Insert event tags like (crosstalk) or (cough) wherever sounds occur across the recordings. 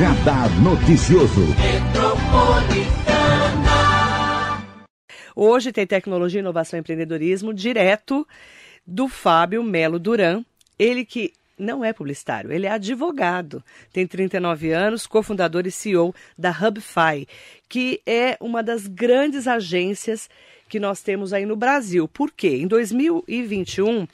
Radar Noticioso. Hoje tem tecnologia, inovação e empreendedorismo direto do Fábio Melo Duran. Ele que não é publicitário, ele é advogado. Tem 39 anos, cofundador e CEO da Hubfy, que é uma das grandes agências que nós temos aí no Brasil. Por quê? Em 2021,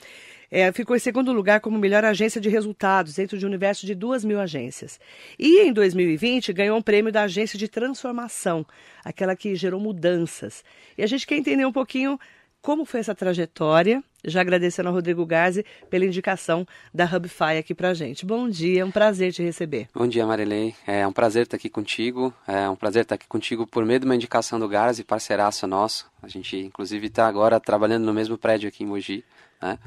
é, ficou em segundo lugar como melhor agência de resultados dentro de um universo de duas mil agências. E em 2020 ganhou um prêmio da agência de transformação, aquela que gerou mudanças. E a gente quer entender um pouquinho como foi essa trajetória. Já agradecendo ao Rodrigo Garzi pela indicação da Hubify aqui pra gente. Bom dia, é um prazer te receber. Bom dia, Marilei. É um prazer estar aqui contigo. É um prazer estar aqui contigo por meio de uma indicação do Garzi, parceiraço nosso. A gente, inclusive, está agora trabalhando no mesmo prédio aqui em Mogi. Né?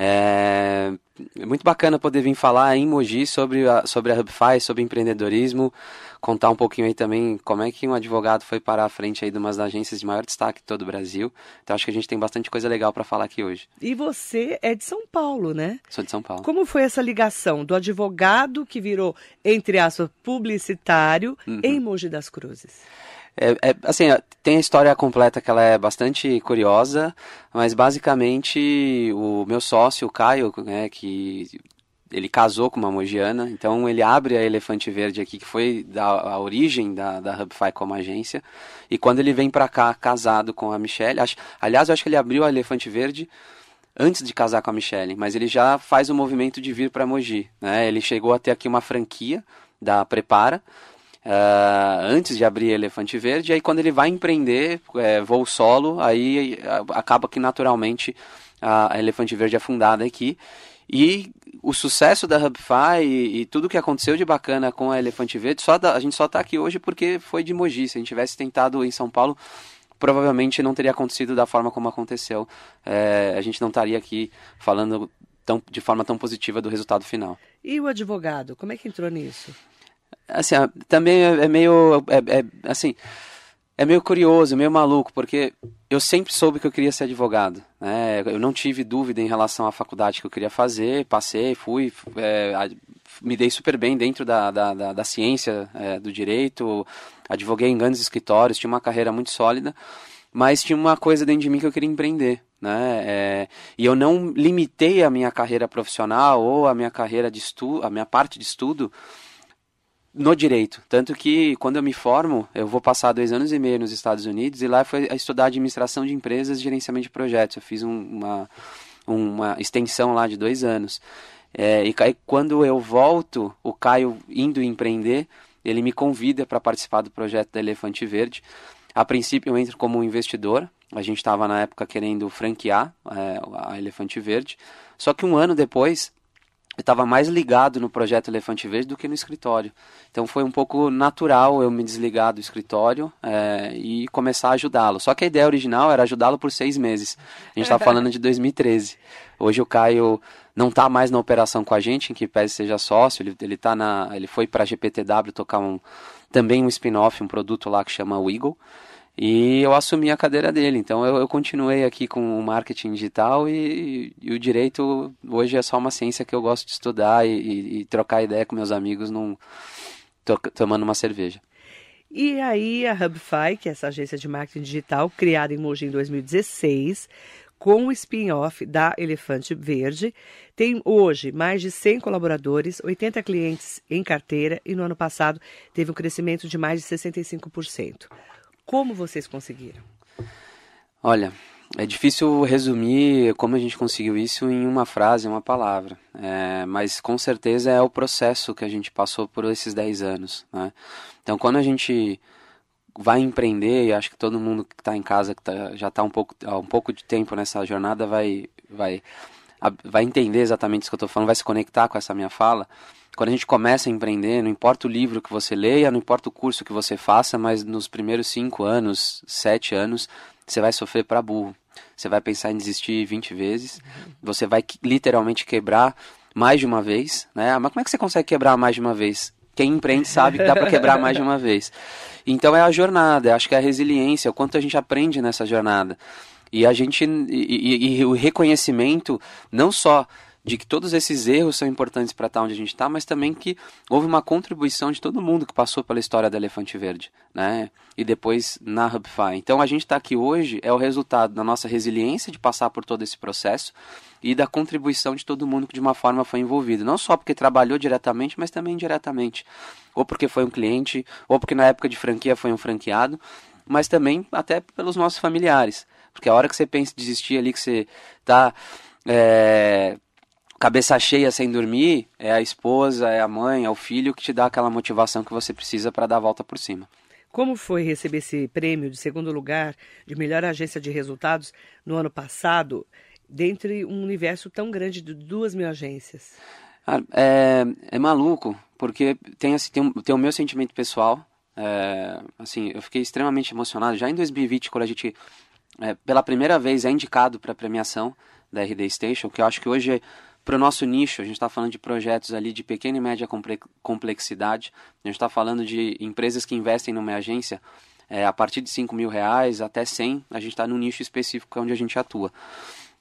É, é muito bacana poder vir falar em Mogi sobre a, sobre a Hubify, sobre empreendedorismo, contar um pouquinho aí também como é que um advogado foi parar à frente aí de umas agências de maior destaque de todo o Brasil. Então acho que a gente tem bastante coisa legal para falar aqui hoje. E você é de São Paulo, né? Sou de São Paulo. Como foi essa ligação do advogado que virou, entre aspas, publicitário uhum. em Mogi das Cruzes? É, é, assim, tem a história completa que ela é bastante curiosa, mas basicamente o meu sócio, o Caio, né, que ele casou com uma mogiana, então ele abre a Elefante Verde aqui, que foi da, a origem da, da Hubify como agência, e quando ele vem para cá casado com a Michelle, acho, aliás, eu acho que ele abriu a Elefante Verde antes de casar com a Michelle, mas ele já faz o movimento de vir para Mogi, né? Ele chegou a ter aqui uma franquia da Prepara, Uh, antes de abrir Elefante Verde, aí quando ele vai empreender é, voo solo, aí acaba que naturalmente a Elefante Verde é fundada aqui. E o sucesso da Hubify e, e tudo que aconteceu de bacana com a Elefante Verde, só da, a gente só está aqui hoje porque foi de Mogi. Se a gente tivesse tentado em São Paulo, provavelmente não teria acontecido da forma como aconteceu. É, a gente não estaria aqui falando tão, de forma tão positiva do resultado final. E o advogado, como é que entrou nisso? Assim, também é, é meio, é, é, assim, é meio curioso, meio maluco, porque eu sempre soube que eu queria ser advogado, né? Eu não tive dúvida em relação à faculdade que eu queria fazer, passei, fui, é, me dei super bem dentro da, da, da, da ciência é, do direito, advoguei em grandes escritórios, tinha uma carreira muito sólida, mas tinha uma coisa dentro de mim que eu queria empreender, né? É, e eu não limitei a minha carreira profissional ou a minha carreira de estudo, a minha parte de estudo no direito. Tanto que quando eu me formo, eu vou passar dois anos e meio nos Estados Unidos e lá foi estudar administração de empresas e gerenciamento de projetos. Eu fiz um, uma, uma extensão lá de dois anos. É, e aí, quando eu volto, o Caio indo empreender, ele me convida para participar do projeto da Elefante Verde. A princípio, eu entro como investidor. A gente estava na época querendo franquear é, a Elefante Verde. Só que um ano depois, estava mais ligado no projeto Elefante Verde do que no escritório. Então foi um pouco natural eu me desligar do escritório é, e começar a ajudá-lo. Só que a ideia original era ajudá-lo por seis meses. A gente está falando de 2013. Hoje o Caio não está mais na operação com a gente, em que pese seja sócio. Ele, ele, tá na, ele foi para a GPTW tocar um, também um spin-off, um produto lá que chama Wiggle. E eu assumi a cadeira dele. Então eu, eu continuei aqui com o marketing digital e, e, o direito hoje é só uma ciência que eu gosto de estudar e, e, e trocar ideia com meus amigos num, to, tomando uma cerveja. E aí a Hubify, que é essa agência de marketing digital criada em Mogi em 2016, com o spin-off da Elefante Verde, tem hoje mais de 100 colaboradores, 80 clientes em carteira e no ano passado teve um crescimento de mais de 65%. Como vocês conseguiram? Olha, é difícil resumir como a gente conseguiu isso em uma frase, uma palavra. É, mas com certeza é o processo que a gente passou por esses 10 anos. Né? Então, quando a gente vai empreender, e acho que todo mundo que está em casa, que tá, já está um pouco, há um pouco de tempo nessa jornada, vai, vai, vai entender exatamente isso que eu estou falando, vai se conectar com essa minha fala. Quando a gente começa a empreender, não importa o livro que você leia, não importa o curso que você faça, mas nos primeiros cinco anos, sete anos, você vai sofrer para burro. Você vai pensar em desistir 20 vezes, você vai literalmente quebrar mais de uma vez, né? Ah, mas como é que você consegue quebrar mais de uma vez? Quem empreende sabe que dá para quebrar mais de uma vez. Então é a jornada, acho que é a resiliência, o quanto a gente aprende nessa jornada. E a gente e, e, e o reconhecimento não só de que todos esses erros são importantes para estar onde a gente está, mas também que houve uma contribuição de todo mundo que passou pela história da Elefante Verde, né? E depois na Hubify. Então a gente está aqui hoje é o resultado da nossa resiliência de passar por todo esse processo e da contribuição de todo mundo que de uma forma foi envolvido. Não só porque trabalhou diretamente, mas também indiretamente. Ou porque foi um cliente, ou porque na época de franquia foi um franqueado, mas também até pelos nossos familiares. Porque a hora que você pensa em desistir ali, que você está é, cabeça cheia sem dormir, é a esposa, é a mãe, é o filho que te dá aquela motivação que você precisa para dar a volta por cima. Como foi receber esse prêmio de segundo lugar de melhor agência de resultados no ano passado, dentre um universo tão grande de duas mil agências? Ah, é, é maluco, porque tem, assim, tem, tem o meu sentimento pessoal. É, assim, eu fiquei extremamente emocionado. Já em 2020, quando a gente, é, pela primeira vez, é indicado para a premiação da RD Station, que eu acho que hoje para o nosso nicho, a gente está falando de projetos ali de pequena e média complexidade, a gente está falando de empresas que investem numa agência é, a partir de 5 mil reais até 100, a gente está num nicho específico onde a gente atua.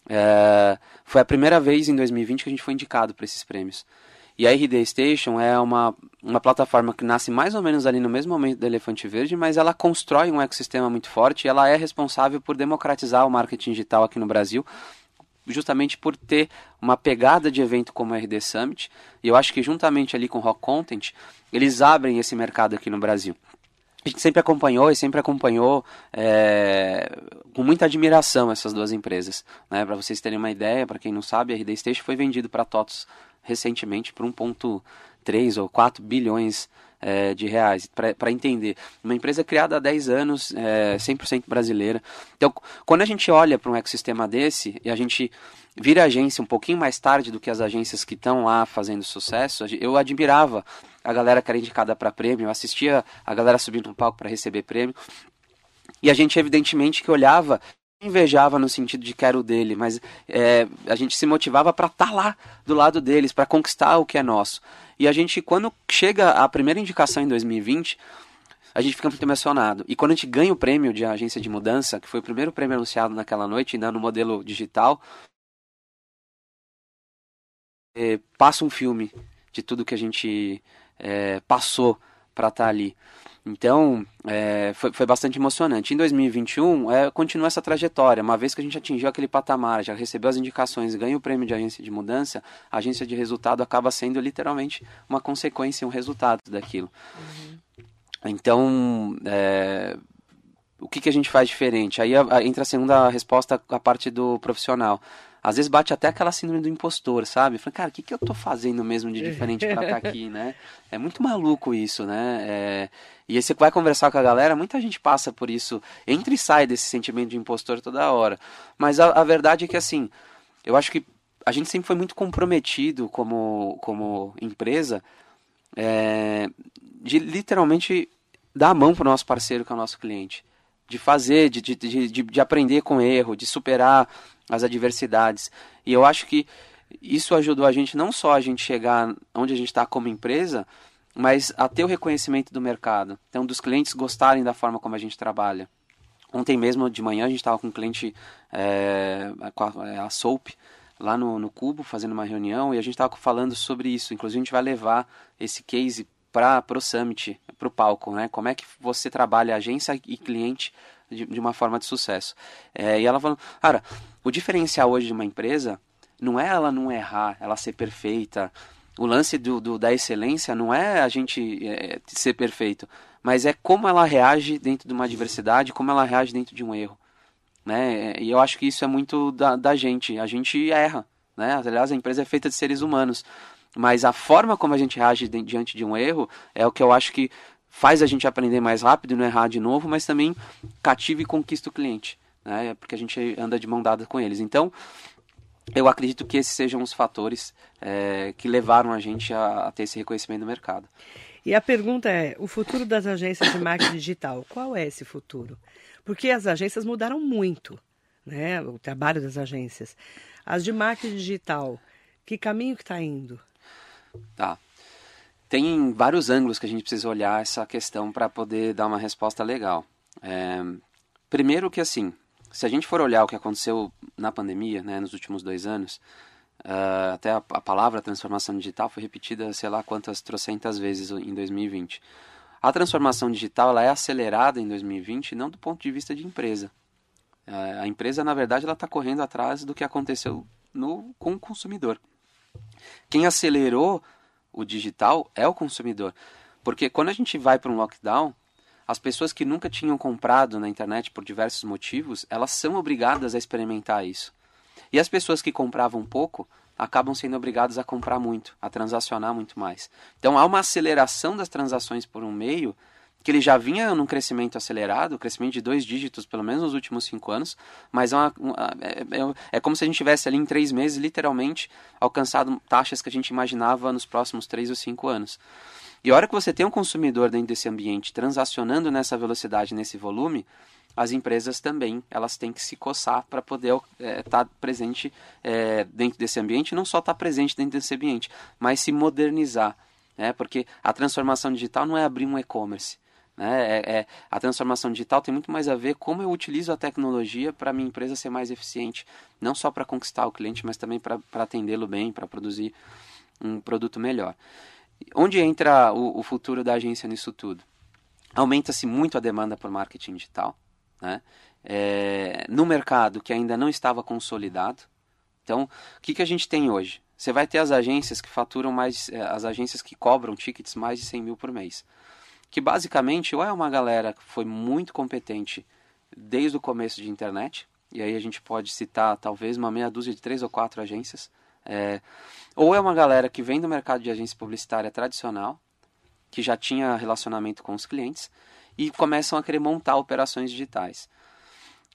É, foi a primeira vez em 2020 que a gente foi indicado para esses prêmios. E a RD Station é uma, uma plataforma que nasce mais ou menos ali no mesmo momento do Elefante Verde, mas ela constrói um ecossistema muito forte e ela é responsável por democratizar o marketing digital aqui no Brasil justamente por ter uma pegada de evento como o RD Summit, e eu acho que juntamente ali com o Rock Content, eles abrem esse mercado aqui no Brasil. A gente sempre acompanhou e sempre acompanhou é, com muita admiração essas duas empresas. Né? Para vocês terem uma ideia, para quem não sabe, a RD Station foi vendido para TOTOS recentemente por 1,3 ou 4 bilhões é, de reais, para entender. Uma empresa criada há 10 anos, é, 100% brasileira. Então, quando a gente olha para um ecossistema desse e a gente vira agência um pouquinho mais tarde do que as agências que estão lá fazendo sucesso, eu admirava a galera que era indicada para prêmio, eu assistia a galera subindo no palco para receber prêmio. E a gente, evidentemente, que olhava invejava no sentido de que era o dele, mas é, a gente se motivava para estar tá lá do lado deles, para conquistar o que é nosso. E a gente, quando chega a primeira indicação em 2020, a gente fica muito emocionado. E quando a gente ganha o prêmio de agência de mudança, que foi o primeiro prêmio anunciado naquela noite, ainda no modelo digital, é, passa um filme de tudo que a gente é, passou para estar tá ali. Então, é, foi, foi, bastante emocionante. Em 2021, é, continua essa trajetória. Uma vez que a gente atingiu aquele patamar, já recebeu as indicações, ganha o prêmio de agência de mudança, a agência de resultado acaba sendo literalmente uma consequência, um resultado daquilo. Uhum. Então, é, o que, que a gente faz diferente? Aí a, a, entra a segunda resposta, a parte do profissional às vezes bate até aquela síndrome do impostor, sabe? Falei, cara, o que, que eu tô fazendo mesmo de diferente para estar tá aqui, (laughs) né? É muito maluco isso, né? É... E aí você vai conversar com a galera, muita gente passa por isso, entra e sai desse sentimento de impostor toda hora. Mas a, a verdade é que, assim, eu acho que a gente sempre foi muito comprometido como, como empresa é, de literalmente dar a mão para o nosso parceiro, que é o nosso cliente. De fazer, de, de, de, de aprender com erro, de superar as adversidades. E eu acho que isso ajudou a gente não só a gente chegar onde a gente está como empresa, mas a ter o reconhecimento do mercado. Então, dos clientes gostarem da forma como a gente trabalha. Ontem mesmo de manhã a gente estava com um cliente, é, com a, é, a Soap, lá no, no Cubo, fazendo uma reunião, e a gente estava falando sobre isso. Inclusive, a gente vai levar esse case para o Summit, para o palco, né? Como é que você trabalha agência e cliente de, de uma forma de sucesso. É, e ela falou, cara, o diferencial hoje de uma empresa não é ela não errar, ela ser perfeita. O lance do, do da excelência não é a gente é, ser perfeito, mas é como ela reage dentro de uma adversidade, como ela reage dentro de um erro. Né? E eu acho que isso é muito da, da gente. A gente erra. Né? Aliás, a empresa é feita de seres humanos. Mas a forma como a gente reage diante de um erro é o que eu acho que faz a gente aprender mais rápido e não errar de novo, mas também cativa e conquista o cliente, né? Porque a gente anda de mão dada com eles. Então, eu acredito que esses sejam os fatores é, que levaram a gente a, a, ter esse reconhecimento no mercado. E a pergunta é: o futuro das agências de marketing digital, qual é esse futuro? Porque as agências mudaram muito, né? O trabalho das agências. As de marketing digital, que caminho que está indo? Tá tem vários ângulos que a gente precisa olhar essa questão para poder dar uma resposta legal. É, primeiro que assim, se a gente for olhar o que aconteceu na pandemia, né, nos últimos dois anos, uh, até a, a, palavra transformação digital foi repetida, sei lá quantas trocentas vezes em 2020. A transformação digital ela é acelerada em 2020 não do ponto de vista de empresa. Uh, a empresa, na verdade, ela está correndo atrás do que aconteceu no, com o consumidor. Quem acelerou o digital é o consumidor. Porque quando a gente vai para um lockdown, as pessoas que nunca tinham comprado na internet por diversos motivos, elas são obrigadas a experimentar isso. E as pessoas que compravam pouco acabam sendo obrigadas a comprar muito, a transacionar muito mais. Então há uma aceleração das transações por um meio que ele já vinha num crescimento acelerado, crescimento de dois dígitos pelo menos nos últimos cinco anos, mas é, uma, é, é, é, como se a gente tivesse ali em três meses literalmente alcançado taxas que a gente imaginava nos próximos três ou cinco anos. E a hora que você tem um consumidor dentro desse ambiente transacionando nessa velocidade, nesse volume, as empresas também elas têm que se coçar para poder estar é, tá presente é, dentro desse ambiente, não só estar tá presente dentro desse ambiente, mas se modernizar, né? Porque a transformação digital não é abrir um e-commerce, né? É, é, a transformação digital tem muito mais a ver como eu utilizo a tecnologia para minha empresa ser mais eficiente, não só para conquistar o cliente, mas também para atendê-lo bem, para produzir um produto melhor. Onde entra o, o futuro da agência nisso tudo? Aumenta-se muito a demanda por marketing digital, né? É, no mercado que ainda não estava consolidado. Então, o que, que a gente tem hoje? Você vai ter as agências que faturam mais, é, as agências que cobram tickets mais de 100 mil por mês. Que basicamente, ou é uma galera que foi muito competente desde o começo de internet, e aí a gente pode citar talvez uma meia dúzia de três ou quatro agências, é, ou é uma galera que vem do mercado de agência publicitária tradicional, que já tinha relacionamento com os clientes, e começam a querer montar operações digitais.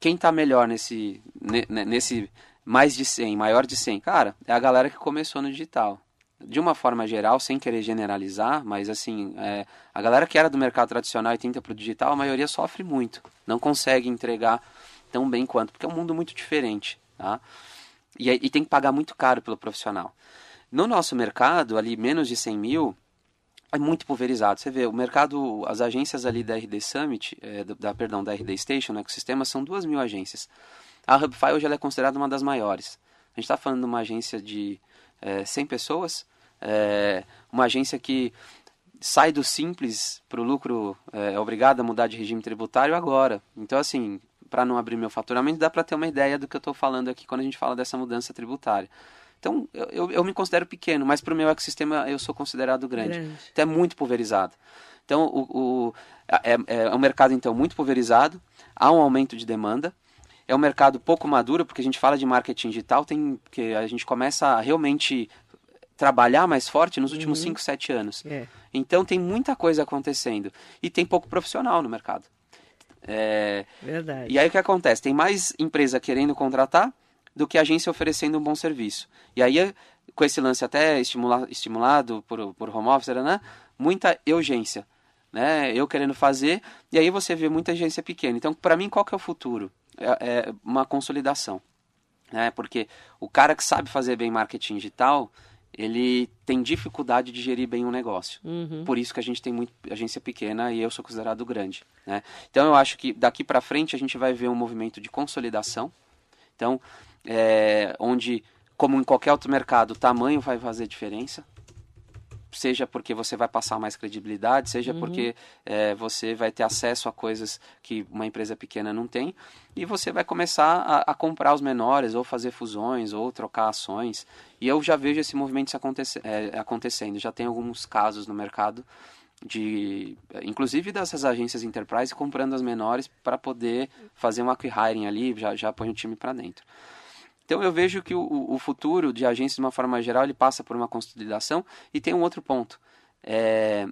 Quem está melhor nesse, nesse mais de 100, maior de 100? Cara, é a galera que começou no digital. De uma forma geral, sem querer generalizar, mas assim, é, a galera que era do mercado tradicional e tenta para o digital, a maioria sofre muito. Não consegue entregar tão bem quanto, porque é um mundo muito diferente. Tá? E, e tem que pagar muito caro pelo profissional. No nosso mercado, ali menos de 100 mil, é muito pulverizado. Você vê, o mercado, as agências ali da RD Summit, é, da, perdão, da RD Station, no ecossistema, são duas mil agências. A Hubify hoje é considerada uma das maiores. A gente está falando de uma agência de é, 100 pessoas, é, uma agência que sai do simples para o lucro, é, é obrigada a mudar de regime tributário agora. Então, assim, para não abrir meu faturamento, dá para ter uma ideia do que eu estou falando aqui quando a gente fala dessa mudança tributária. Então, eu, eu me considero pequeno, mas para o meu ecossistema eu sou considerado grande. grande. Então, é muito pulverizado. Então, o, o é, é, é um mercado, então, muito pulverizado, há um aumento de demanda, é um mercado pouco maduro, porque a gente fala de marketing digital, tem que a gente começa a realmente trabalhar mais forte nos últimos 5, uhum. 7 anos. É. Então tem muita coisa acontecendo e tem pouco profissional no mercado. É... Verdade. E aí o que acontece? Tem mais empresa querendo contratar do que agência oferecendo um bom serviço. E aí, com esse lance até estimula, estimulado por, por home office, né, muita urgência. Né? Eu querendo fazer, e aí você vê muita agência pequena. Então, para mim, qual que é o futuro? É, é uma consolidação. Né? Porque o cara que sabe fazer bem marketing digital, ele tem dificuldade de gerir bem um negócio. Uhum. Por isso que a gente tem muito agência pequena e eu sou considerado grande. Né? Então eu acho que daqui para frente a gente vai ver um movimento de consolidação. Então é, onde, como em qualquer outro mercado, o tamanho vai fazer diferença. Seja porque você vai passar mais credibilidade, seja uhum. porque é, você vai ter acesso a coisas que uma empresa pequena não tem, e você vai começar a, a comprar os menores, ou fazer fusões, ou trocar ações. E eu já vejo esse movimento acontecer, é, acontecendo. Já tem alguns casos no mercado de inclusive dessas agências enterprise comprando as menores para poder fazer um acquiring ali, já já põe o time para dentro. Então eu vejo que o, o futuro de agências de uma forma geral ele passa por uma consolidação e tem um outro ponto. É,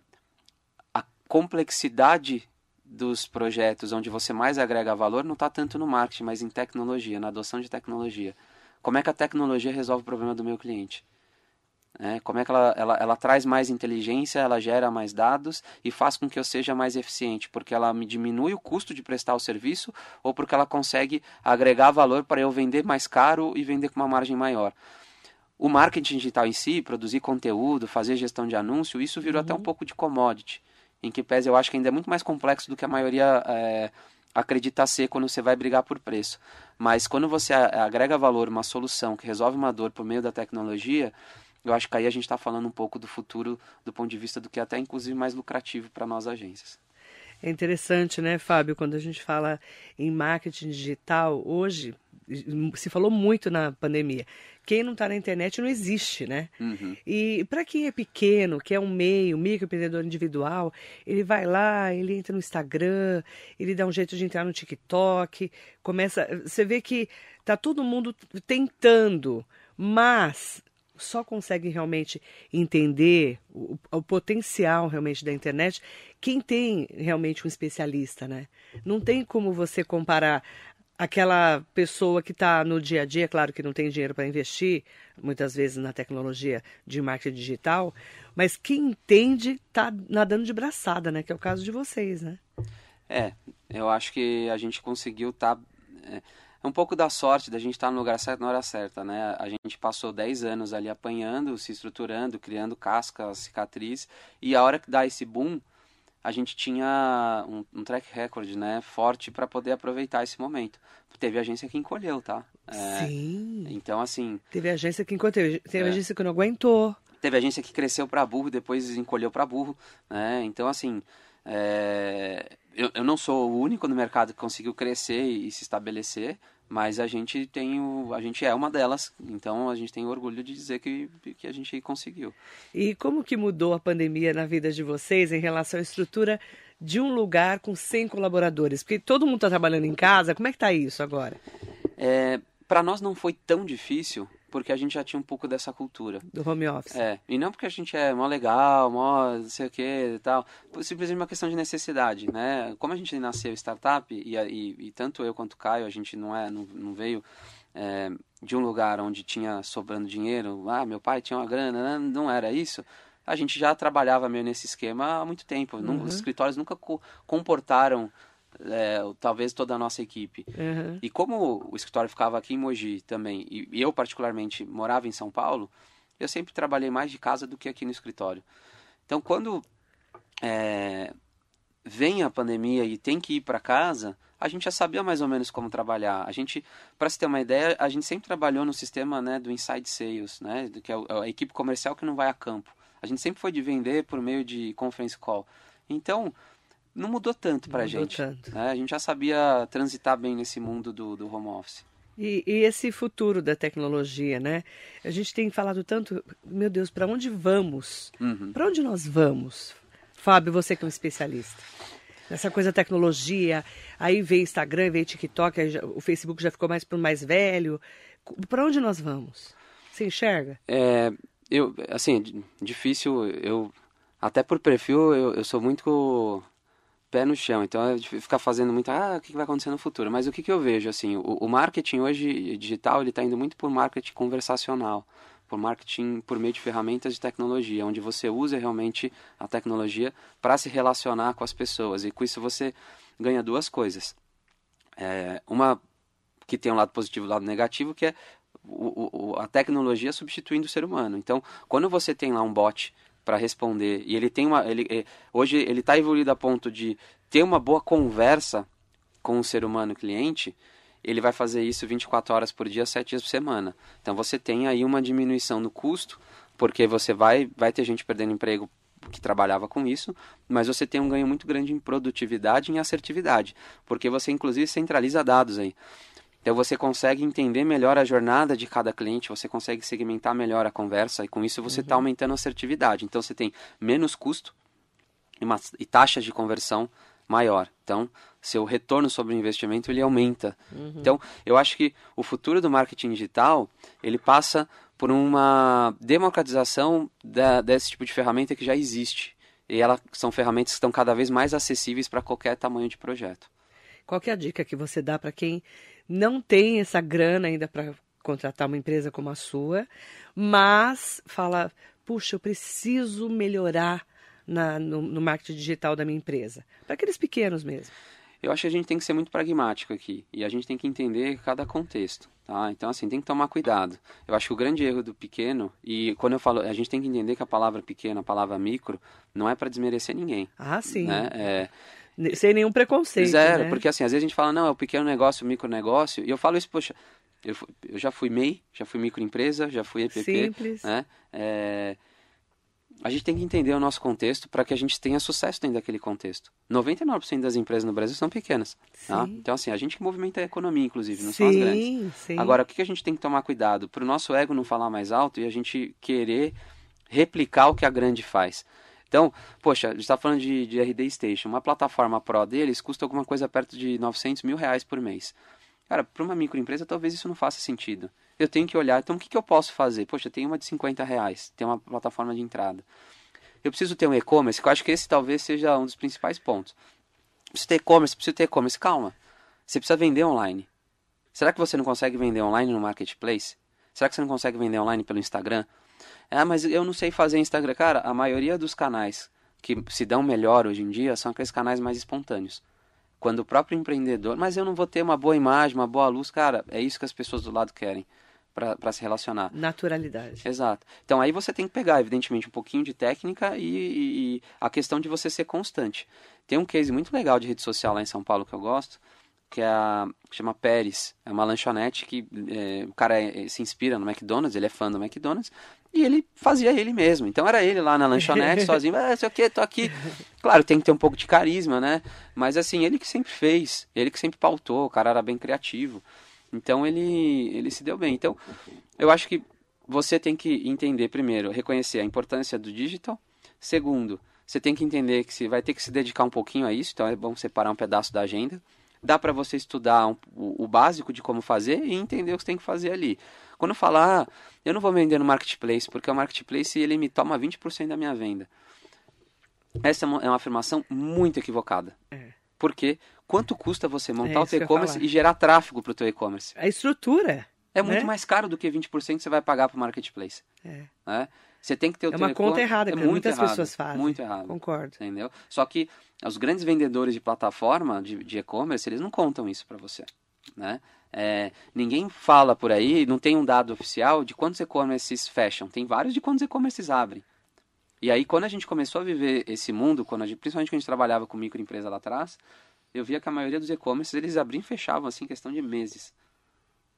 a complexidade dos projetos onde você mais agrega valor não está tanto no marketing, mas em tecnologia, na adoção de tecnologia. Como é que a tecnologia resolve o problema do meu cliente? Né? Como é que ela, ela, ela traz mais inteligência, ela gera mais dados e faz com que eu seja mais eficiente, porque ela me diminui o custo de prestar o serviço ou porque ela consegue agregar valor para eu vender mais caro e vender com uma margem maior. O marketing digital em si, produzir conteúdo, fazer gestão de anúncio, isso virou uhum. até um pouco de commodity, em que pese eu acho que ainda é muito mais complexo do que a maioria é, acreditar ser quando você vai brigar por preço. Mas quando você agrega valor, uma solução que resolve uma dor por meio da tecnologia, eu acho que aí a gente está falando um pouco do futuro do ponto de vista do que é até inclusive mais lucrativo para nós agências. É interessante, né, Fábio, quando a gente fala em marketing digital, hoje se falou muito na pandemia. Quem não está na internet não existe, né? Uhum. E para quem é pequeno, que é um meio, microempreendedor individual, ele vai lá, ele entra no Instagram, ele dá um jeito de entrar no TikTok, começa. Você vê que tá todo mundo tentando, mas só consegue realmente entender o, o, potencial realmente da internet quem tem realmente um especialista, né? Não tem como você comparar aquela pessoa que está no dia a dia, claro que não tem dinheiro para investir, muitas vezes na tecnologia de marketing digital, mas quem entende está nadando de braçada, né? Que é o caso de vocês, né? É, eu acho que a gente conseguiu estar. Tá, é, é um pouco da sorte da gente estar no lugar certo na hora certa, né? A gente passou 10 anos ali apanhando, se estruturando, criando casca, cicatriz, e a hora que dá esse boom, a gente tinha um, um track record, né, forte para poder aproveitar esse momento. Teve agência que encolheu, tá? É, Sim. Então, assim... Teve agência que encolheu, teve, teve é, agência que não aguentou. Teve agência que cresceu para burro depois encolheu para burro, né? Então, assim, é, eu, eu não sou o único no mercado que conseguiu crescer e se estabelecer, mas a gente tem o, a gente é uma delas, então a gente tem orgulho de dizer que, que a gente conseguiu. E como que mudou a pandemia na vida de vocês em relação à estrutura de um lugar com 100 colaboradores? Porque todo mundo está trabalhando em casa, como é que está isso agora? É, Para nós não foi tão difícil, porque a gente já tinha um pouco dessa cultura. Do home office. É, e não porque a gente é mó legal, mó não sei o que e tal, simplesmente uma questão de necessidade, né? Como a gente nasceu startup, e, e, e tanto eu quanto o Caio, a gente não, é, não, não veio é, de um lugar onde tinha sobrando dinheiro, ah, meu pai tinha uma grana, não, não era isso, a gente já trabalhava meio nesse esquema há muito tempo. Uhum. Os escritórios nunca co comportaram é, talvez toda a nossa equipe. Uhum. E como o escritório ficava aqui em Mogi também, e, e eu particularmente morava em São Paulo, eu sempre trabalhei mais de casa do que aqui no escritório. Então, quando é, vem a pandemia e tem que ir para casa, a gente já sabia mais ou menos como trabalhar. A gente, para se ter uma ideia, a gente sempre trabalhou no sistema né, do inside sales, né, que é a equipe comercial que não vai a campo. A gente sempre foi de vender por meio de conference call. Então, não mudou tanto para a gente. Tanto. Né? A gente já sabia transitar bem nesse mundo do, do home office. E, e, esse futuro da tecnologia, né? A gente tem falado tanto, meu Deus, para onde vamos? Uhum. Para onde nós vamos? Fábio, você que é um especialista. Nessa coisa tecnologia, aí veio Instagram, veio TikTok, já, o Facebook já ficou mais para o mais velho. Para onde nós vamos? Você enxerga? É, eu, assim, difícil, eu, até por perfil, eu, eu sou muito pé no chão. Então, é ficar fazendo muito, ah, o que vai acontecer no futuro? Mas o que, que eu vejo, assim, o, o marketing hoje digital, ele está indo muito por marketing conversacional, por marketing por meio de ferramentas de tecnologia, onde você usa realmente a tecnologia para se relacionar com as pessoas. E com isso você ganha duas coisas. É, uma que tem um lado positivo e um lado negativo, que é o, o, a tecnologia substituindo o ser humano. Então, quando você tem lá um bot para responder. E ele tem uma. Ele, é, hoje ele está evoluído a ponto de ter uma boa conversa com o ser humano cliente. Ele vai fazer isso 24 horas por dia, 7 dias por semana. Então você tem aí uma diminuição no custo, porque você vai, vai ter gente perdendo emprego que trabalhava com isso, mas você tem um ganho muito grande em produtividade e em assertividade, porque você inclusive centraliza dados aí. Então você consegue entender melhor a jornada de cada cliente, você consegue segmentar melhor a conversa e com isso você está uhum. aumentando a assertividade. Então você tem menos custo e, uma, e taxa de conversão maior. Então seu retorno sobre o investimento ele aumenta. Uhum. Então eu acho que o futuro do marketing digital ele passa por uma democratização da, desse tipo de ferramenta que já existe. E elas são ferramentas que estão cada vez mais acessíveis para qualquer tamanho de projeto. Qual é a dica que você dá para quem não tem essa grana ainda para contratar uma empresa como a sua, mas fala: puxa, eu preciso melhorar na, no, no marketing digital da minha empresa. Para aqueles pequenos mesmo. Eu acho que a gente tem que ser muito pragmático aqui e a gente tem que entender cada contexto, tá? Então assim tem que tomar cuidado. Eu acho que o grande erro do pequeno e quando eu falo a gente tem que entender que a palavra pequeno, a palavra micro, não é para desmerecer ninguém. Ah, sim. Né? É, Sem nenhum preconceito. Zero, né? porque assim, às vezes a gente fala, não, é o pequeno negócio, o micronegócio, e eu falo isso, poxa, eu, eu já fui MEI, já fui microempresa, já fui EPP, Simples. né? É, a gente tem que entender o nosso contexto para que a gente tenha sucesso dentro daquele contexto. 99% das empresas no Brasil são pequenas. tá? Sim. Então, assim, a gente que movimenta a economia, inclusive, não são as grandes. Sim, sim. Agora, o que que a gente tem que tomar cuidado? Para o nosso ego não falar mais alto e a gente querer replicar o que a grande faz. Então, poxa, a gente está falando de, de RD Station. Uma plataforma Pro deles custa alguma coisa perto de 900 mil reais por mês. Cara, para uma microempresa talvez isso não faça sentido. Eu tenho que olhar, então o que, que eu posso fazer? Poxa, tem uma de 50 reais, tem uma plataforma de entrada. Eu preciso ter um e-commerce, que eu acho que esse talvez seja um dos principais pontos. Preciso ter e-commerce, preciso ter e-commerce. Calma, você precisa vender online. Será que você não consegue vender online no marketplace? Será que você não consegue vender online pelo Instagram? Ah, mas eu não sei fazer Instagram. Cara, a maioria dos canais que se dão melhor hoje em dia são aqueles canais mais espontâneos. Quando o próprio empreendedor, mas eu não vou ter uma boa imagem, uma boa luz, cara, é isso que as pessoas do lado querem para se relacionar. Naturalidade. Exato. Então aí você tem que pegar, evidentemente, um pouquinho de técnica e, e- e a questão de você ser constante. Tem um case muito legal de rede social lá em São Paulo que eu gosto, que é a chama Pérez. É uma lanchonete que é, o cara é- se inspira no McDonald's, ele é fã do McDonald's, e ele fazia ele mesmo. Então era ele lá na lanchonete, (laughs) sozinho, ah, sei o que, tô aqui. Claro, tem que ter um pouco de carisma, né? Mas assim, ele que sempre fez, ele que sempre pautou, o cara era bem criativo. Então ele, ele se deu bem. Então, eu acho que você tem que entender, primeiro, reconhecer a importância do digital. Segundo, você tem que entender que você vai ter que se dedicar um pouquinho a isso, então é bom separar um pedaço da agenda. Dá para você estudar um- o, o básico de como fazer e entender o que você tem que fazer ali. Quando falar, ah, eu não vou vender no marketplace, porque o marketplace ele me toma 20% da minha venda. Essa é uma, é uma afirmação muito equivocada. É. Porque quanto custa você montar É o teu e-commerce e gerar tráfego para o teu e-commerce? A estrutura. É muito né? mais caro do que 20% que você vai pagar para o marketplace. É. né? Você tem que ter o É uma conta errada é que muitas errado, pessoas fazem. Muito errado. Concordo. Entendeu? Só que os grandes vendedores de plataforma de de e-commerce, eles não contam isso para você, né? É, ninguém fala por aí, não tem um dado oficial de quantos e-commerces fecham. Tem vários de quantos e-commerces abrem. E aí, quando a gente começou a viver esse mundo, quando gente, principalmente quando a gente trabalhava com microempresa lá atrás, eu via que a maioria dos e-commerces, eles abriam e fechavam, assim, em questão de meses.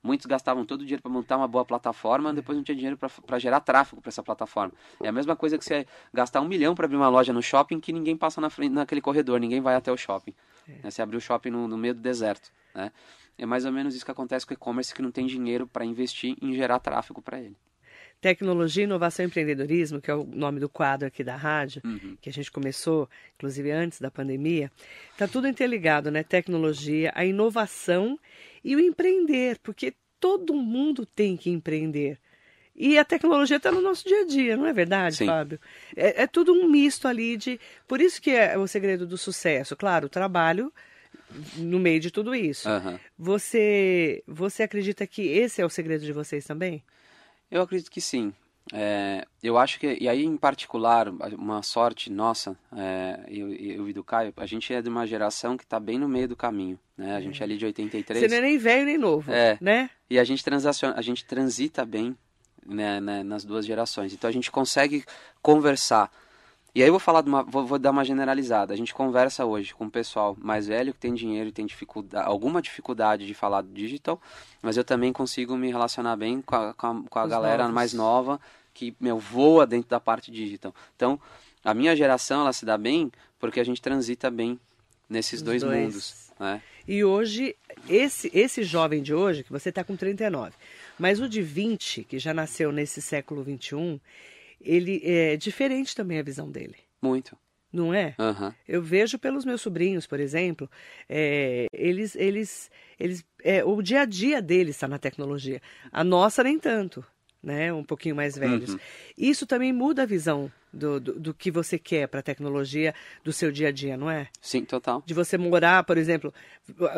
Muitos gastavam todo o dinheiro para montar uma boa plataforma, depois não tinha dinheiro para gerar tráfego para essa plataforma. É a mesma coisa que você gastar um milhão para abrir uma loja no shopping que ninguém passa na frente, naquele corredor, ninguém vai até o shopping. Né? Você abriu o shopping no, no meio do deserto. Né? É mais ou menos isso que acontece com o e-commerce que não tem dinheiro para investir em gerar tráfego para ele. Tecnologia, inovação e empreendedorismo, que é o nome do quadro aqui da rádio, Uhum. que a gente começou, inclusive antes da pandemia, está tudo interligado, né? Tecnologia, a inovação e o empreender, porque todo mundo tem que empreender. E a tecnologia está no nosso dia a dia, não é verdade, Sim. Fábio? É, é tudo um misto ali de. Por isso que é o segredo do sucesso. Claro, o trabalho no meio de tudo isso. Aham. Você, você acredita que esse é o segredo de vocês também? Eu acredito que sim. É, eu acho que, e aí em particular, uma sorte nossa, é, eu, eu e do Caio, a gente é de uma geração que está bem no meio do caminho, né? A gente é ali de 83. Você não é nem velho nem novo, É. né? E a gente transaciona, a gente transita bem né, né, nas duas gerações. Então a gente consegue conversar. E aí eu vou falar de uma, vou, vou dar uma generalizada. A gente conversa hoje com o pessoal mais velho que tem dinheiro e tem dificuldade, alguma dificuldade de falar do digital, mas eu também consigo me relacionar bem com a, com a, com a galera novos. mais nova que meu voa dentro da parte digital. Então a minha geração ela se dá bem porque a gente transita bem nesses dois, dois. mundos, né? E hoje, esse, esse jovem de hoje, que você está com 39, mas o de 20, que já nasceu nesse século 21, ele é diferente também a visão dele, Muito. não é? Aham. Eu vejo pelos meus sobrinhos, por exemplo, é, eles, eles, eles, é, o dia a dia deles está na tecnologia. A nossa nem tanto, né? Um pouquinho mais velhos. Uhum. Isso também muda a visão do, do, do que você quer para a tecnologia do seu dia a dia, não é? Sim, total. De você morar, por exemplo,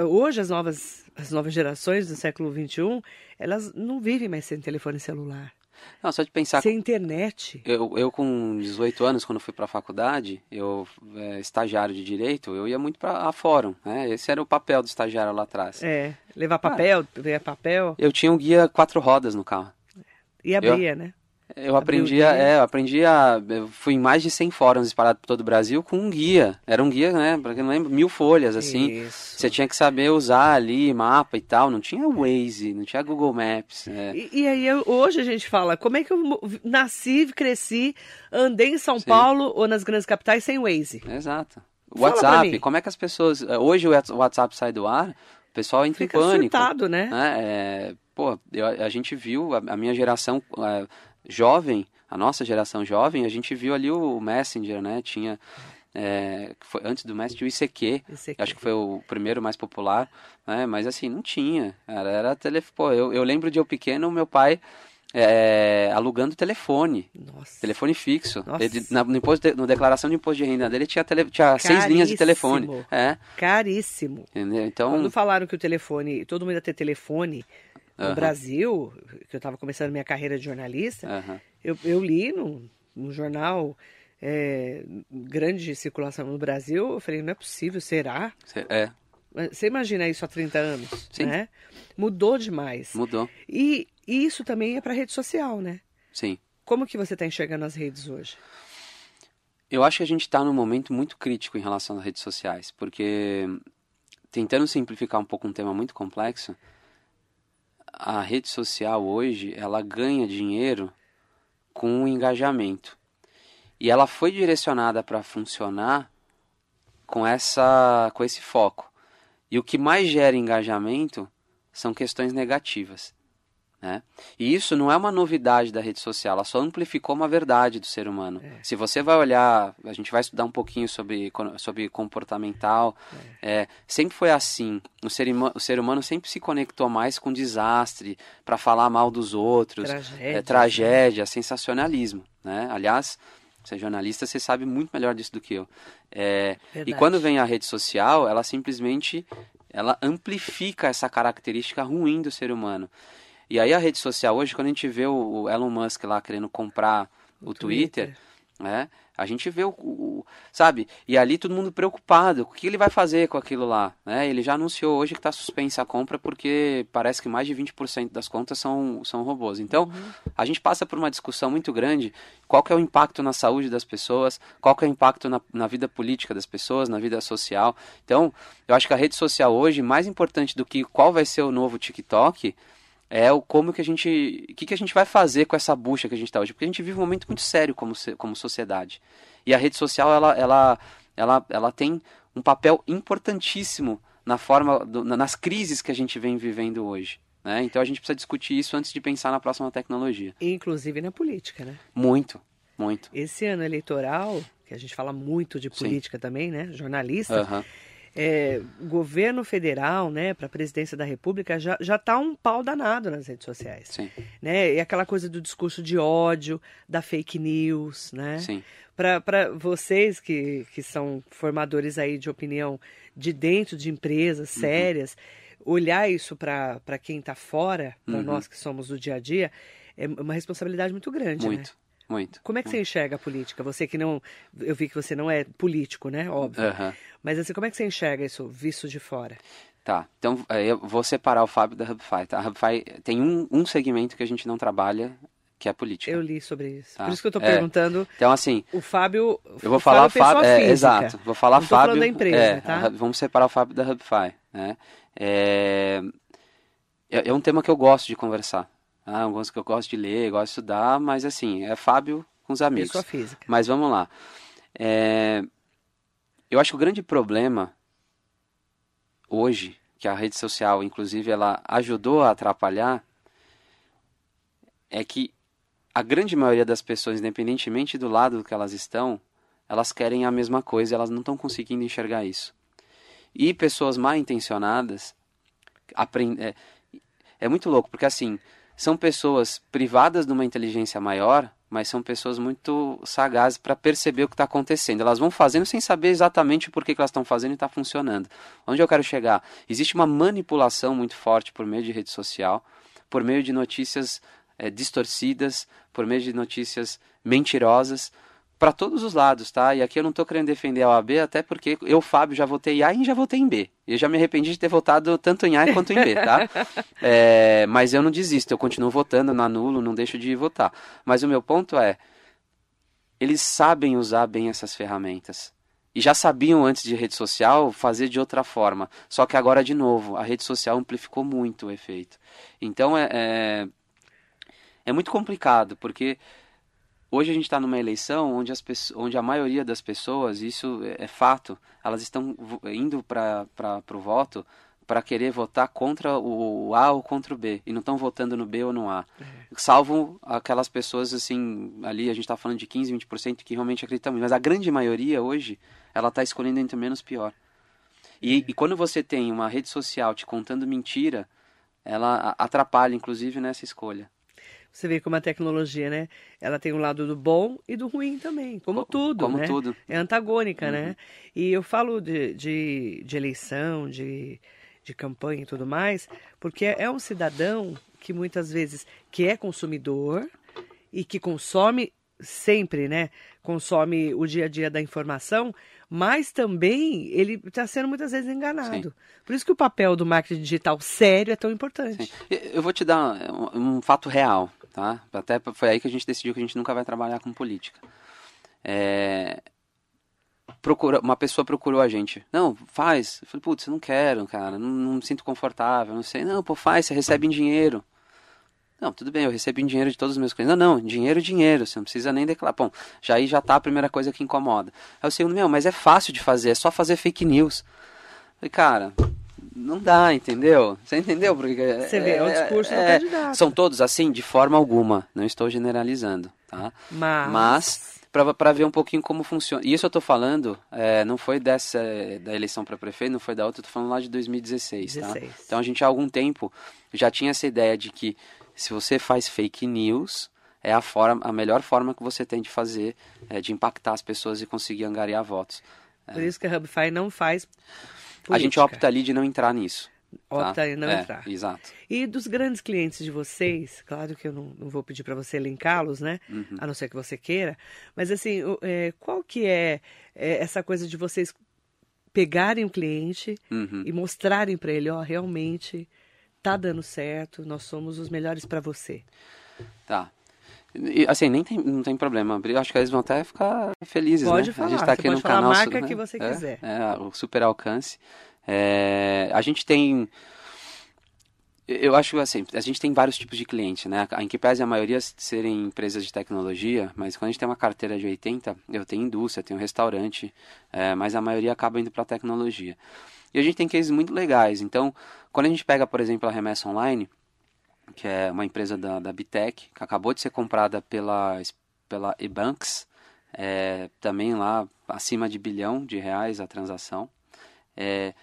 hoje as novas, as novas gerações do século XXI, elas não vivem mais sem telefone celular, Não, só de pensar sem internet. Eu, eu com 18 anos, quando fui para a faculdade, eu é, estagiário de direito, eu ia muito para a fórum, né? Esse era o papel do estagiário lá atrás. É, levar papel, ver papel Eu tinha um guia quatro rodas no carro. e abria, né? Eu aprendi, a, é, eu aprendi a. Eu fui em mais de 100 fóruns espalhados por todo o Brasil com um guia. Era um guia, né? Pra quem não lembra, mil folhas, assim. Isso. Você tinha que saber usar ali mapa e tal. Não tinha Waze, não tinha Google Maps. é. E, e aí eu- hoje a gente fala, como é que eu nasci, cresci, andei em São Sim. Paulo ou nas grandes capitais sem Waze? Exato. WhatsApp, como é que as pessoas. Hoje o WhatsApp sai do ar, o pessoal entra Fica em pânico. surtado, né? né? É, pô, eu- a gente viu, a, a minha geração é, jovem, a nossa geração jovem, a gente viu ali o Messenger, né? Tinha. é, foi, antes do Messenger, o ICQ. Aqui. Acho que foi o primeiro mais popular, né? Mas assim, não tinha. Era, era telefone. Pô, eu, eu lembro de eu pequeno, meu pai é, alugando telefone. Nossa. Telefone fixo. Nossa. Ele, na, no, imposto de, no declaração de imposto de renda dele tinha, tele, tinha seis linhas de telefone. Caríssimo. É, Caríssimo. entendeu? Então, Quando falaram que o telefone, todo mundo ia ter telefone no Aham. Brasil, que eu estava começando minha carreira de jornalista, aham, eu, eu li num, num jornal é, grande circulação no Brasil, eu falei, não é possível, será? é, Você imagina isso há 30 anos, Sim. né? Mudou demais. mudou. E e isso também é para rede social, né? Sim. Como que você está enxergando as redes hoje? Eu acho que a gente está num momento muito crítico em relação às redes sociais, porque tentando simplificar um pouco um tema muito complexo, a rede social hoje ela ganha dinheiro com o engajamento. E ela foi direcionada para funcionar com essa com esse foco. E o que mais gera engajamento são questões negativas né? E isso não é uma novidade da rede social, ela só amplificou uma verdade do ser humano. Se você vai olhar, a gente vai estudar um pouquinho sobre, sobre comportamental, é, sempre foi assim. O ser, o ser humano sempre se conectou mais com desastre, para falar mal dos outros, Tragédia, é, tragédia, sensacionalismo. Né? Aliás, você é jornalista, você sabe muito melhor disso do que eu. É, e quando vem a rede social, ela simplesmente ela amplifica essa característica ruim do ser humano. E aí a rede social hoje, quando a gente vê o o Elon Musk lá querendo comprar o, Twitter, Twitter. né? A gente vê o, o- sabe? E ali todo mundo preocupado, o que ele vai fazer com aquilo lá, né? Ele já anunciou hoje que está suspensa a compra porque parece que mais de 20% das contas são, são robôs. Então, a gente passa por uma discussão muito grande, qual que é o impacto na saúde das pessoas, qual que é o impacto na, na vida política das pessoas, na vida social. Então, eu acho que a rede social hoje, mais importante do que qual vai ser o novo TikTok, é o como que a gente, o que, que a gente vai fazer com essa bucha que a gente está hoje, porque a gente vive um momento muito sério como, como sociedade. E a rede social ela, ela, ela, ela tem um papel importantíssimo na forma, do- na- nas crises que a gente vem vivendo hoje. Né? Então a gente precisa discutir isso antes de pensar na próxima tecnologia. Inclusive na política, né? Muito, muito. Esse ano eleitoral, que a gente fala muito de política também, né? Jornalista. É, o governo federal, né, para a presidência da República, já, já tá um pau danado nas redes sociais. Sim, Né? E aquela coisa do discurso de ódio, da fake news, né? sim. Para vocês que, que são formadores aí de opinião de dentro de empresas Uhum. sérias, olhar isso para quem está fora, para Uhum. nós que somos do dia a dia, é uma responsabilidade muito grande, né? Muito. Como é que você enxerga a política? Você que não. Eu vi que você não é político, né? Óbvio. Mas assim, como é que você enxerga isso visto de fora? Tá, então eh, eu vou separar o Fábio da Hubify. Tá? A Hubify tem um, um segmento que a gente não trabalha, que é a política. Eu li sobre isso. Tá. Por isso que eu estou É. perguntando. Então, assim, O Fábio. eu vou falar o Fábio, Fábio. É, exato, vou falar Não Fábio. da empresa, é, tá? vamos separar o Fábio da Hubify. Né? É, é um tema que eu gosto de conversar. Ah, um gosto que eu gosto de ler, gosto de estudar, mas assim, é Fábio com os amigos. Pessoa física. Mas vamos lá. É, eu acho que o grande problema hoje, que a rede social, inclusive, ela ajudou a atrapalhar, é que a grande maioria das pessoas, independentemente do lado que elas estão, elas querem a mesma coisa, elas não estão conseguindo enxergar isso. E pessoas mal intencionadas aprend... é, é muito louco, porque assim, são pessoas privadas de uma inteligência maior, mas são pessoas muito sagazes para perceber o que está acontecendo. Elas vão fazendo sem saber exatamente por que, que elas estão fazendo e está funcionando. Onde eu quero chegar? Existe uma manipulação muito forte por meio de rede social, por meio de notícias eh, distorcidas, por meio de notícias mentirosas, para todos os lados, tá? E aqui eu não estou querendo defender a OAB, até porque eu, Fábio, já votei em A e já votei em B. E eu já me arrependi de ter votado tanto em A quanto em B, tá? (laughs) É, mas eu não desisto, eu continuo votando, não anulo, não deixo de votar. Mas o meu ponto é, eles sabem usar bem essas ferramentas. E já sabiam antes de rede social fazer de outra forma. Só que agora, de novo, a rede social amplificou muito o efeito. Então é, é, é muito complicado, porque Hoje a gente está numa eleição onde, as onde a maioria das pessoas, isso é, é fato, elas estão indo para o voto para querer votar contra o A ou contra o B e não estão votando no B ou no A. É. Salvo aquelas pessoas assim, ali a gente está falando de 15, 20% que realmente acreditam, mas a grande maioria hoje, ela está escolhendo entre menos pior. E, é. e quando você tem uma rede social te contando mentira, ela atrapalha inclusive nessa escolha. Você vê como a tecnologia, né? Ela tem um lado do bom e do ruim também, como tudo, como né? tudo. É antagônica, né? uhum. né? E eu falo de, de, de, eleição, de, de campanha e tudo mais, porque é um cidadão que muitas vezes que é consumidor e que consome sempre, né? Consome o dia a dia da informação, mas também ele está sendo muitas vezes enganado. Sim. Por isso que o papel do marketing digital sério é tão importante. Sim. Eu vou te dar um, um fato real tá? Até foi aí que a gente decidiu que a gente nunca vai trabalhar com política. É... Procura, uma pessoa procurou a gente. Não, faz. Eu falei, putz, não quero, cara, não, não, me sinto confortável, não sei. Não, pô, faz, você recebe em dinheiro. Não, tudo bem, eu recebo em dinheiro de todos os meus clientes. Não, não, dinheiro, dinheiro, você não precisa nem declarar. Bom, já aí já tá a primeira coisa que incomoda. Aí o segundo, meu, mas é fácil de fazer, é só fazer fake news. Eu falei, cara, não dá, entendeu? Você entendeu? Porque Você vê, é o discurso é, do candidato. São todos assim, de forma alguma. Não estou generalizando, tá? Mas, Mas para ver um pouquinho como funciona. E isso eu estou falando, é, não foi dessa da eleição para prefeito, não foi da outra, tô falando lá de 2016, 16. tá? Então a gente há algum tempo já tinha essa ideia de que se você faz fake news, é a forma, a melhor forma que você tem de fazer, é, de impactar as pessoas e conseguir angariar votos. Por isso que a Hubify não faz Política. A gente opta ali de não entrar nisso. Opta tá? em não é, entrar. Exato. E dos grandes clientes de vocês, claro que eu não, não vou pedir para você elencá-los, né? Uhum. A não ser que você queira. Mas assim, é, qual que é, é, essa coisa de vocês pegarem o cliente uhum. e mostrarem para ele, ó, realmente tá dando certo, nós somos os melhores para você. Tá. E, assim, nem tem, não tem problema. Eu acho que eles vão até ficar felizes, pode né? Falar, a gente está aqui no canal. a marca né? que você é, quiser. É, o super alcance. É, a gente tem... Eu acho assim, a gente tem vários tipos de cliente, né? Em que pese a maioria serem empresas de tecnologia, mas quando a gente tem uma carteira de 80, eu tenho indústria, tenho restaurante, é, mas a maioria acaba indo para tecnologia. E a gente tem cases muito legais. Então, quando a gente pega, por exemplo, a remessa online, que é uma empresa da, da Bitec, que acabou de ser comprada pela, pela eBanks, é, também lá acima de bilhão de reais a transação. É,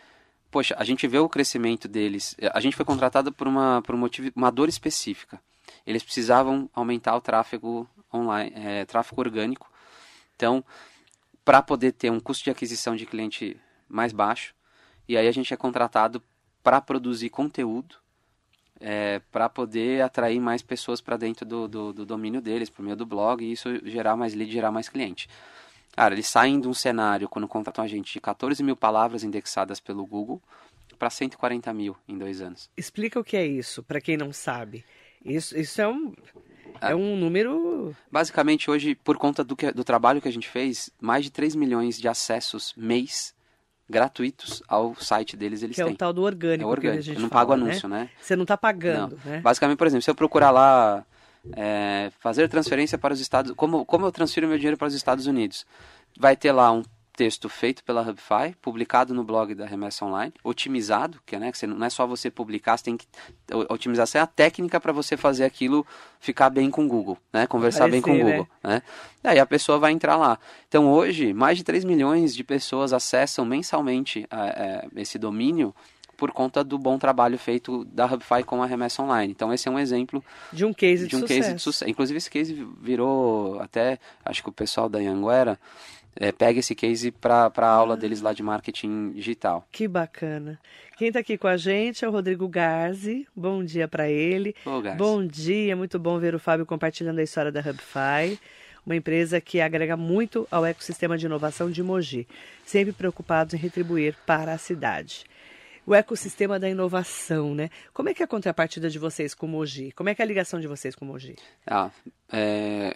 poxa, a gente vê o crescimento deles. A gente foi contratado por uma, por um motivo, uma dor específica. Eles precisavam aumentar o tráfego online, é, tráfego orgânico. Então, para poder ter um custo de aquisição de cliente mais baixo, e aí a gente é contratado para produzir conteúdo é, para poder atrair mais pessoas para dentro do, do, do, domínio deles, por meio do blog, e isso gerar mais lead, gerar mais cliente. Cara, eles saem de um cenário, quando contratam a gente, de 14 mil palavras indexadas pelo Google para 140 mil em dois anos. Explica o que é isso, para quem não sabe. Isso, isso é um, é um número. Basicamente, hoje, por conta do, que, do trabalho que a gente fez, mais de 3 milhões de acessos mês gratuitos ao site deles eles que têm. é o tal do orgânico. É orgânico. Eu não fala, pago anúncio, né? né? Você não está pagando, não. né? Basicamente, por exemplo, se eu procurar lá é, fazer transferência para os Estados... Como, como eu transfiro meu dinheiro para os Estados Unidos? Vai ter lá um texto feito pela Hubify, publicado no blog da Remessa Online, otimizado, que, é, né, que você, não é só você publicar, você tem que otimização é a técnica para você fazer aquilo ficar bem com o Google, né, conversar bem com o Google, né? né? Aí a pessoa vai entrar lá. Então hoje, mais de 3 milhões de pessoas acessam mensalmente é, esse domínio por conta do bom trabalho feito da Hubify com a remessa online. Então esse é um exemplo de um case de, de um sucesso. case de sucesso. Inclusive esse case virou até, acho que o pessoal da Anguera é, pega esse case para a aula deles lá de marketing digital. Que bacana. Quem está aqui com a gente é o Rodrigo Garzi. Bom dia para ele. Ô. Bom dia, muito bom ver o Fábio compartilhando a história da Hubify. uma empresa que agrega muito ao ecossistema de inovação de Mogi, sempre preocupados em retribuir para a cidade. O ecossistema da inovação, né? Como é que é a contrapartida de vocês com Mogi? Como é que é a ligação de vocês com Mogi? Ah, é...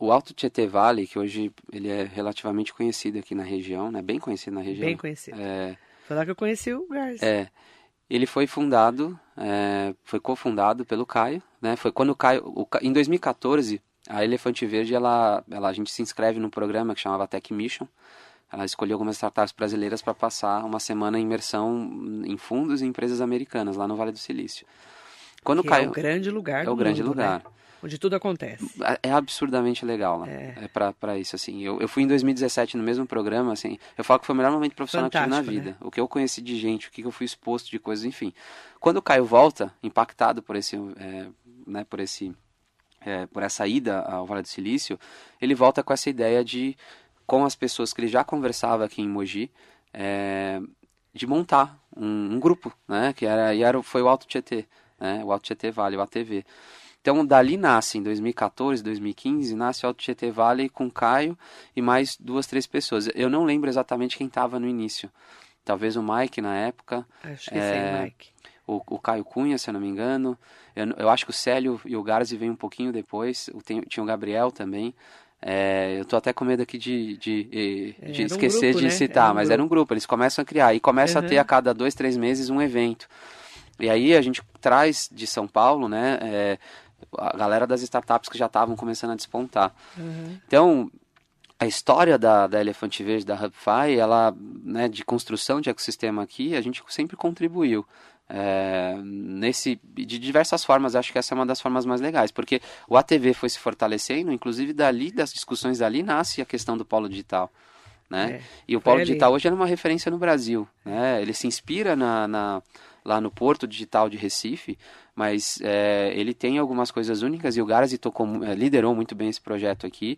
O Alto Tietê Vale, que hoje ele é relativamente conhecido aqui na região, né? Bem conhecido na região. Bem conhecido. É... Foi lá que eu conheci o Garcia. É. Ele foi fundado, é, foi cofundado pelo Caio, né? Foi quando o Caio, o, em 2014, a Elefante Verde, ela, ela, a gente se inscreve num programa que chamava Tech Mission. Ela escolheu algumas startups brasileiras para passar uma semana em imersão em fundos e empresas americanas lá no Vale do Silício. Quando que Caio, é o grande lugar. É o grande mundo, lugar. Né? Onde tudo acontece. É, é absurdamente legal, né? É, é para isso, assim. Eu, eu fui em 2017 no mesmo programa, assim. Eu falo que foi o melhor momento profissional Fantástico, que tive na vida. Né? O que eu conheci de gente, o que eu fui exposto de coisas, enfim. Quando o Caio volta, impactado por esse, é, né, por esse, é, por essa ida ao Vale do Silício, ele volta com essa ideia de, com as pessoas que ele já conversava aqui em Mogi, é, de montar um, um, grupo, né? Que era, e era, foi o Alto Tietê, né? O Alto Tietê Vale, o ATV. Então, dali nasce, em 2014, 2015, nasce o Alto Tietê Valley com Caio e mais duas, três pessoas. Eu não lembro exatamente quem estava no início. Talvez o Mike na época. Acho que é, sim, Mike. O, o, Caio Cunha, se eu não me engano. Eu, eu acho que o Célio e o Garzi vêm um pouquinho depois. O, tem, tinha o Gabriel também. É, eu tô até com medo aqui de, de, de esquecer um grupo, de né? citar, era um mas grupo. era um grupo. Eles começam a criar e começa uhum. a ter a cada dois, três meses um evento. E aí a gente traz de São Paulo, né? É, a galera das startups que já estavam começando a despontar. Uhum. Então, a história da, da Elefante Verde, da HubFi, ela, né, de construção de ecossistema aqui, a gente sempre contribuiu. É, nesse de diversas formas acho que essa é uma das formas mais legais porque o ATV foi se fortalecendo inclusive dali das discussões dali nasce a questão do polo digital né é, e o polo digital hoje é uma referência no Brasil né ele se inspira na, na lá no Porto Digital de Recife mas é, ele tem algumas coisas únicas e o Garzi tocou, é, liderou muito bem esse projeto aqui.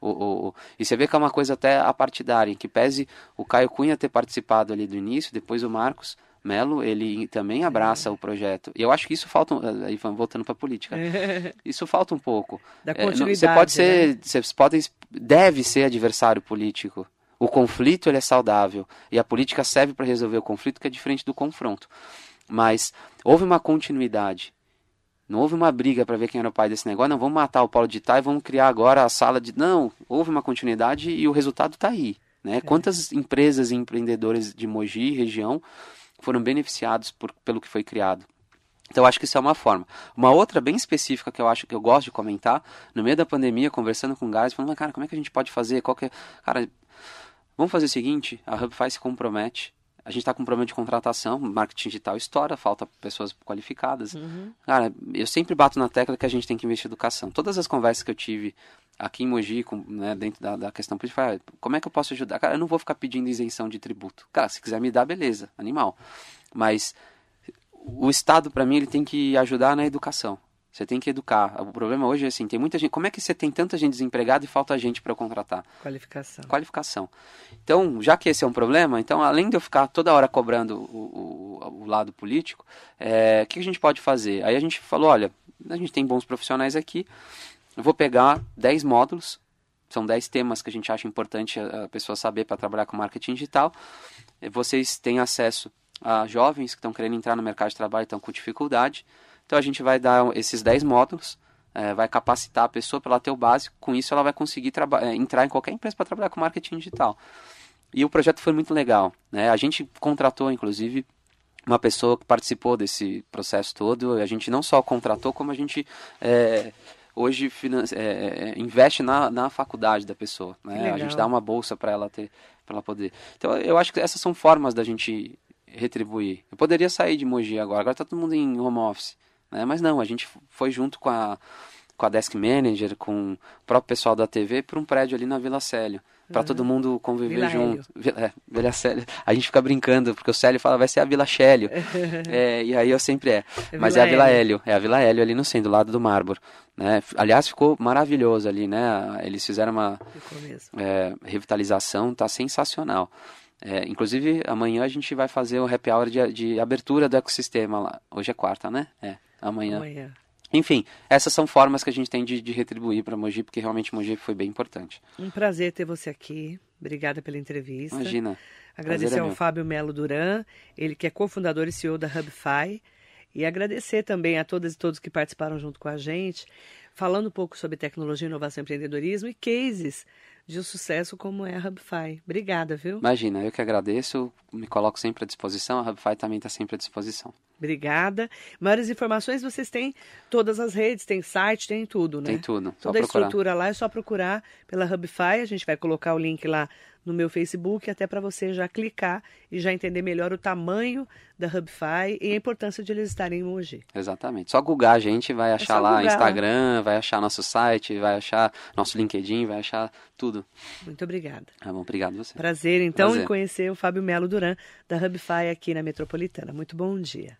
O, o, o, e você vê que é uma coisa até apartidária, em que pese o Caio Cunha ter participado ali do início, depois o Marcos Melo, ele também abraça é. o projeto. E eu acho que isso falta, aí voltando para a política, (laughs) isso falta um pouco. Da continuidade, você pode ser, né? você pode, deve ser adversário político. O conflito ele é saudável e a política serve para resolver o conflito, que é diferente do confronto. Mas houve uma continuidade. Não houve uma briga para ver quem era o pai desse negócio. Não, vamos matar o Paulo de Itai e vamos criar agora a sala de. Não, houve uma continuidade e o resultado está aí. Né? É. Quantas empresas e empreendedores de Mogi, região, foram beneficiados por, pelo que foi criado? Então, eu acho que isso é uma forma. Uma outra bem específica que eu acho que eu gosto de comentar, no meio da pandemia, conversando com o Gás, falando, cara, como é que a gente pode fazer? Qual é... Cara, vamos fazer o seguinte, a HubFi se compromete a gente está com um problema de contratação, marketing digital estoura, falta pessoas qualificadas. Uhum. Cara, eu sempre bato na tecla que a gente tem que investir em educação. Todas as conversas que eu tive aqui em Mogi, com, né, dentro da, da questão política, ah, como é que eu posso ajudar? Cara, eu não vou ficar pedindo isenção de tributo. Cara, se quiser me dar, beleza, animal. Mas o Estado, para mim, ele tem que ajudar na educação. Você tem que educar. O problema hoje é assim, tem muita gente. Como é que você tem tanta gente desempregada e falta gente para contratar? Qualificação. Qualificação. Então, já que esse é um problema, então além de eu ficar toda hora cobrando o, o, o lado político, é, o que a gente pode fazer? Aí a gente falou, olha, a gente tem bons profissionais aqui. Eu vou pegar 10 módulos. São 10 temas que a gente acha importante a pessoa saber para trabalhar com marketing digital. Vocês têm acesso a jovens que estão querendo entrar no mercado de trabalho estão com dificuldade então a gente vai dar esses 10 módulos, é, vai capacitar a pessoa para ela ter o básico, com isso ela vai conseguir é, entrar em qualquer empresa para trabalhar com marketing digital. E o projeto foi muito legal. Né? A gente contratou, inclusive, uma pessoa que participou desse processo todo. A gente não só contratou, como a gente é, hoje é, é, investe na, na faculdade da pessoa. Né? A gente dá uma bolsa para ela ter, para ela poder. Então eu acho que essas são formas da gente retribuir. Eu poderia sair de Mogi agora, agora está todo mundo em home office. Né? Mas não, a gente foi junto com a, com a Desk Manager, com o próprio pessoal da TV, para um prédio ali na Vila Célio. Para uhum. todo mundo conviver Vila junto. Vila, é, Vila Célio. A gente fica brincando, porque o Célio fala, vai ser a Vila Célio. (laughs) é, e aí eu sempre é. é Mas Vila é a Vila Hélio. Hélio. É a Vila Hélio ali no centro, do lado do Mármore. Né? Aliás, ficou maravilhoso ali, né? Eles fizeram uma é, revitalização, tá sensacional. É, inclusive, amanhã a gente vai fazer o happy hour de, de abertura do ecossistema lá. Hoje é quarta, né? É. Amanhã. Amanhã. Enfim, essas são formas que a gente tem de, de retribuir para Mogi, porque realmente Mogi foi bem importante. Um prazer ter você aqui. Obrigada pela entrevista. Imagina. Agradecer é ao meu. Fábio Melo Duran, ele que é cofundador e CEO da Hubify. E agradecer também a todas e todos que participaram junto com a gente, falando um pouco sobre tecnologia, inovação e empreendedorismo e cases de sucesso como é a Hubify. Obrigada, viu? Imagina, eu que agradeço, me coloco sempre à disposição, a Hubify também está sempre à disposição. Obrigada. Maiores informações vocês têm todas as redes, tem site, tem tudo, né? Tem tudo, só Toda a procurar. estrutura lá é só procurar pela Hubify. A gente vai colocar o link lá no meu Facebook, até para você já clicar e já entender melhor o tamanho da Hubify e a importância de eles estarem em Mogi. Exatamente. Só googar a gente, vai achar só lá googar. Instagram, vai achar nosso site, vai achar nosso LinkedIn, vai achar tudo. Muito obrigada. Tá bom, obrigado a você. Prazer, então, Prazer. em conhecer o Fábio Melo Duran, da Hubify aqui na Metropolitana. Muito bom dia.